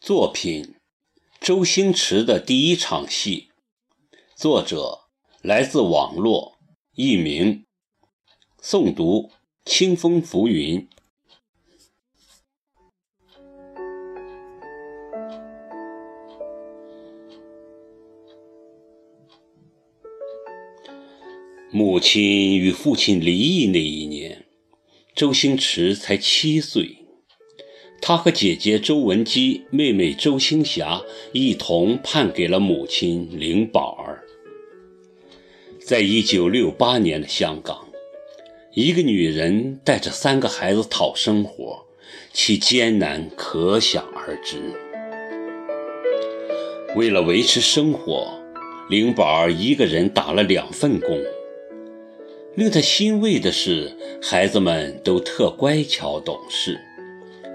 作品：周星驰的第一场戏。作者来自网络，艺名。诵读：清风浮云。母亲与父亲离异那一年，周星驰才七岁。他和姐姐周文姬、妹妹周星霞一同判给了母亲林宝儿。在一九六八年的香港，一个女人带着三个孩子讨生活，其艰难可想而知。为了维持生活，灵宝儿一个人打了两份工。令他欣慰的是，孩子们都特乖巧懂事，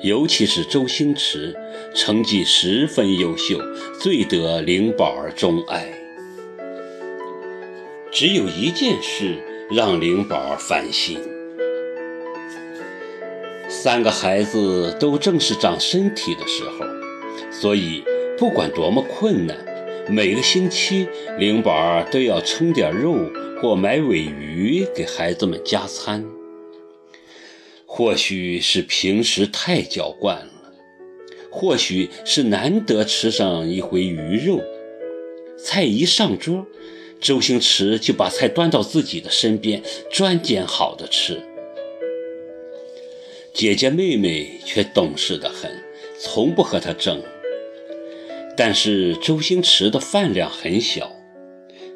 尤其是周星驰，成绩十分优秀，最得灵宝儿钟爱。只有一件事让灵宝儿烦心：三个孩子都正是长身体的时候，所以不管多么困难，每个星期灵宝儿都要称点肉。或买尾鱼给孩子们加餐，或许是平时太娇惯了，或许是难得吃上一回鱼肉。菜一上桌，周星驰就把菜端到自己的身边，专拣好的吃。姐姐妹妹却懂事得很，从不和他争。但是周星驰的饭量很小，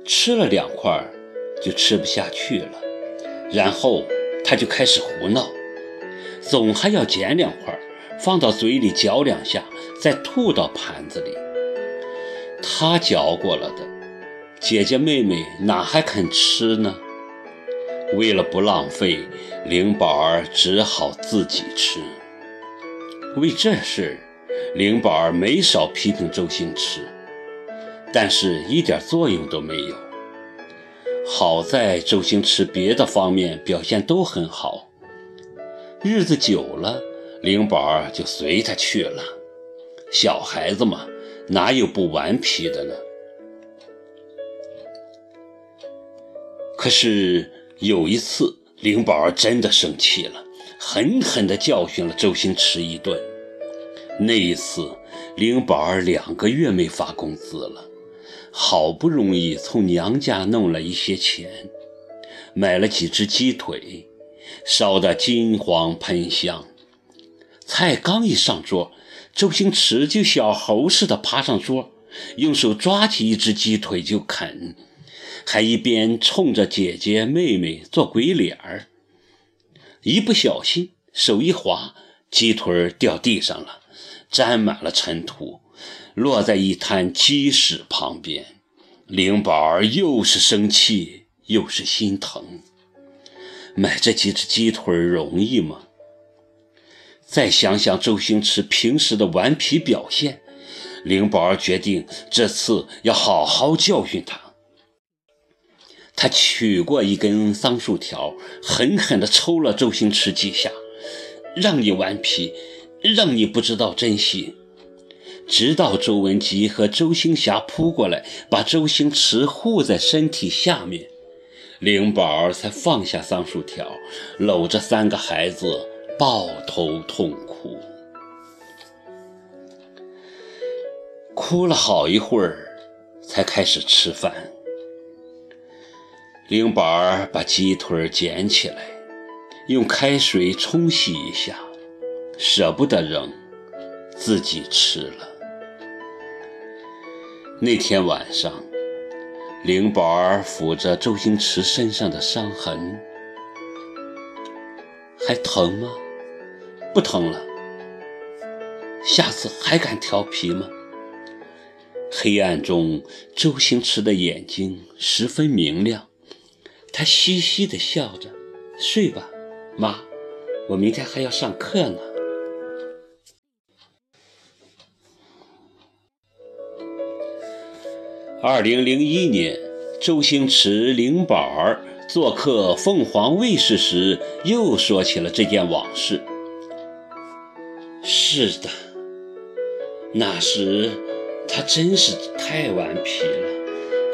吃了两块。就吃不下去了，然后他就开始胡闹，总还要捡两块放到嘴里嚼两下，再吐到盘子里。他嚼过了的，姐姐妹妹哪还肯吃呢？为了不浪费，灵宝儿只好自己吃。为这事，灵宝儿没少批评周星驰，但是一点作用都没有。好在周星驰别的方面表现都很好，日子久了，灵宝儿就随他去了。小孩子嘛，哪有不顽皮的呢？可是有一次，灵宝儿真的生气了，狠狠地教训了周星驰一顿。那一次，灵宝儿两个月没发工资了。好不容易从娘家弄了一些钱，买了几只鸡腿，烧得金黄喷香。菜刚一上桌，周星驰就小猴似的爬上桌，用手抓起一只鸡腿就啃，还一边冲着姐姐妹妹做鬼脸儿。一不小心手一滑，鸡腿掉地上了，沾满了尘土。落在一滩鸡屎旁边，灵宝儿又是生气又是心疼。买这几只鸡腿容易吗？再想想周星驰平时的顽皮表现，灵宝儿决定这次要好好教训他。他取过一根桑树条，狠狠地抽了周星驰几下，让你顽皮，让你不知道珍惜。直到周文吉和周星霞扑过来，把周星驰护在身体下面，灵宝儿才放下桑树条，搂着三个孩子抱头痛哭。哭了好一会儿，才开始吃饭。灵宝儿把鸡腿捡起来，用开水冲洗一下，舍不得扔，自己吃了。那天晚上，灵宝儿抚着周星驰身上的伤痕，还疼吗？不疼了。下次还敢调皮吗？黑暗中，周星驰的眼睛十分明亮，他嘻嘻地笑着：“睡吧，妈，我明天还要上课呢。”二零零一年，周星驰、灵宝儿做客凤凰卫视时，又说起了这件往事。是的，那时他真是太顽皮了，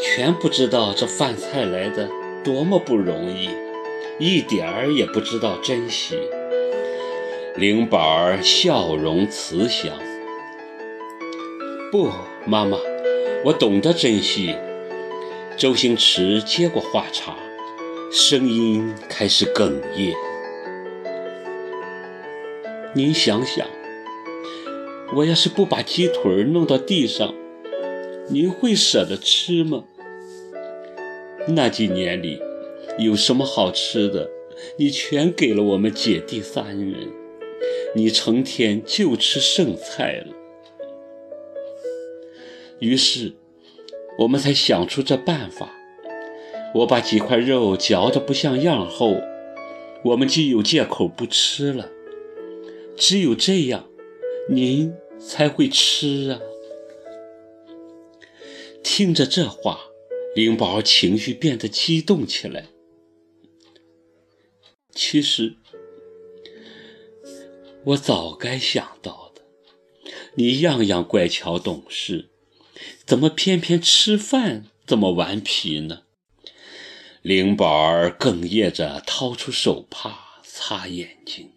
全不知道这饭菜来的多么不容易，一点儿也不知道珍惜。灵宝儿笑容慈祥。不，妈妈，我懂得珍惜。周星驰接过话茬，声音开始哽咽。您想想，我要是不把鸡腿弄到地上，您会舍得吃吗？那几年里，有什么好吃的，你全给了我们姐弟三人，你成天就吃剩菜了。于是。我们才想出这办法。我把几块肉嚼得不像样后，我们就有借口不吃了。只有这样，您才会吃啊！听着这话，灵宝情绪变得激动起来。其实，我早该想到的，你样样乖巧懂事。怎么偏偏吃饭这么顽皮呢？灵宝儿哽咽着掏出手帕擦眼睛。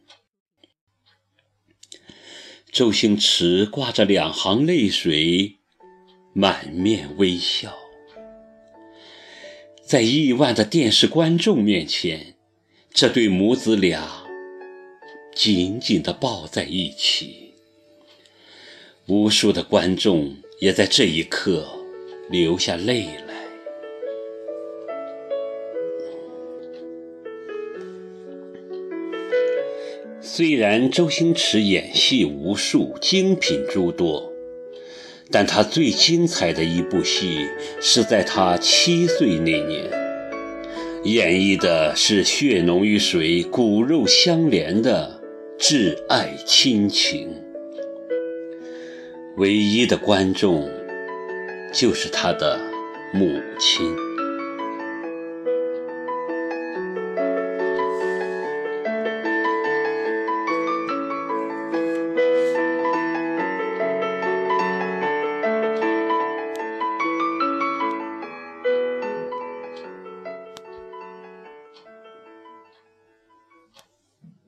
周星驰挂着两行泪水，满面微笑。在亿万的电视观众面前，这对母子俩紧紧地抱在一起。无数的观众。也在这一刻流下泪来。虽然周星驰演戏无数，精品诸多，但他最精彩的一部戏是在他七岁那年，演绎的是血浓于水、骨肉相连的挚爱亲情。唯一的观众，就是他的母亲。